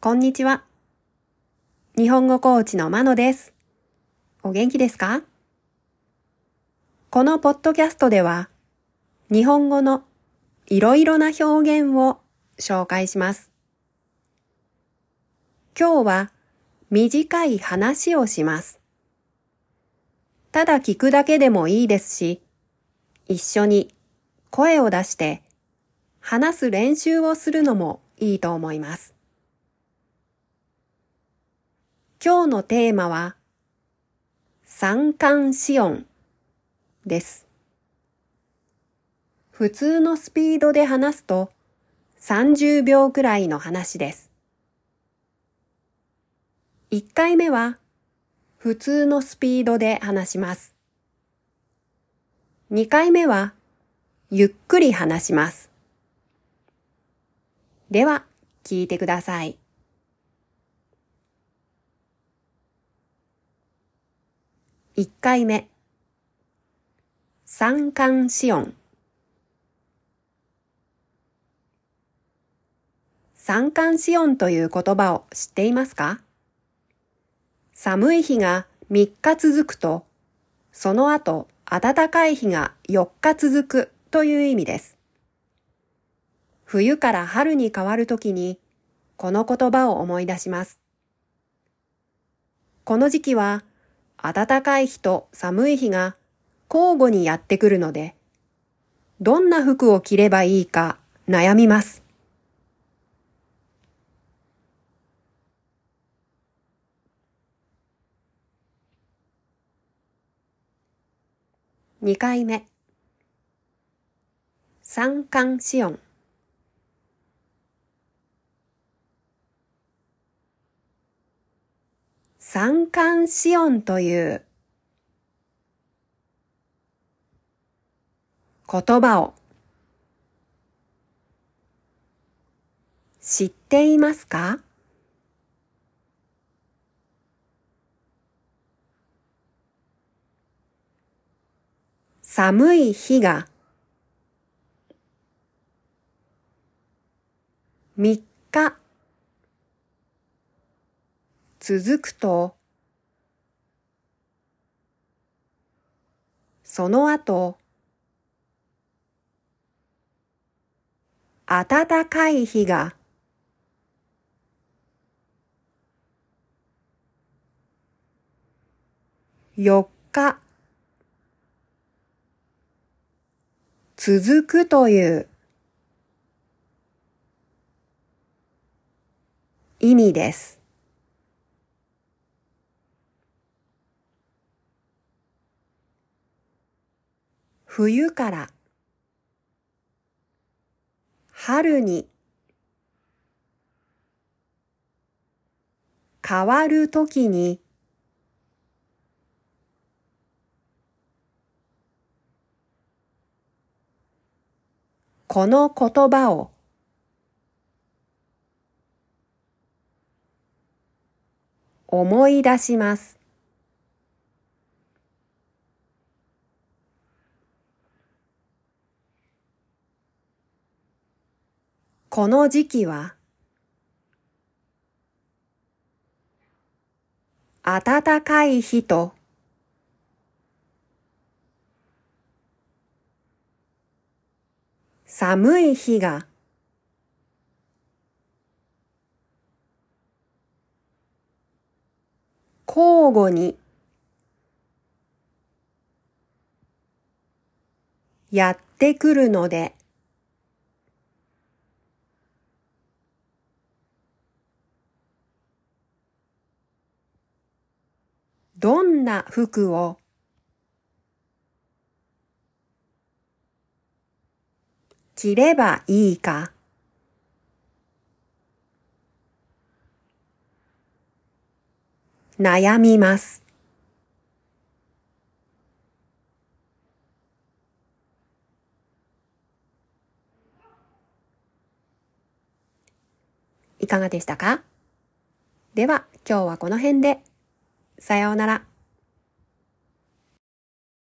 こんにちは。日本語コーチのまのです。お元気ですか？このポッドキャストでは、日本語のいろいろな表現を紹介します。今日は短い話をします。ただ聞くだけでもいいですし、一緒に声を出して話す練習をするのもいいと思います。今日のテーマは、三寒四温です。普通のスピードで話すと30秒くらいの話です。1回目は普通のスピードで話します。2回目はゆっくり話します。では、聞いてください。1回目三寒四温三寒四温という言葉を知っていますか？寒い日が3日続くと、その後暖かい日が4日続くという意味です。冬から春に変わるときに、この言葉を思い出します。この時期は暖かい日と寒い日が交互にやってくるので、どんな服を着ればいいか悩みます。二回目三寒四温三寒四温という言葉を知っていますか？寒い日が3日続くと、その後、暖かい日が4日続くという意味です。冬から春に変わるときにこの言葉を思い出します。この時期は？暖かい日と。寒い日が。交互に。やってくるのでどんな服を？着ればいいか？悩みます。いかがでしたか？では今日はこの辺で。さようなら。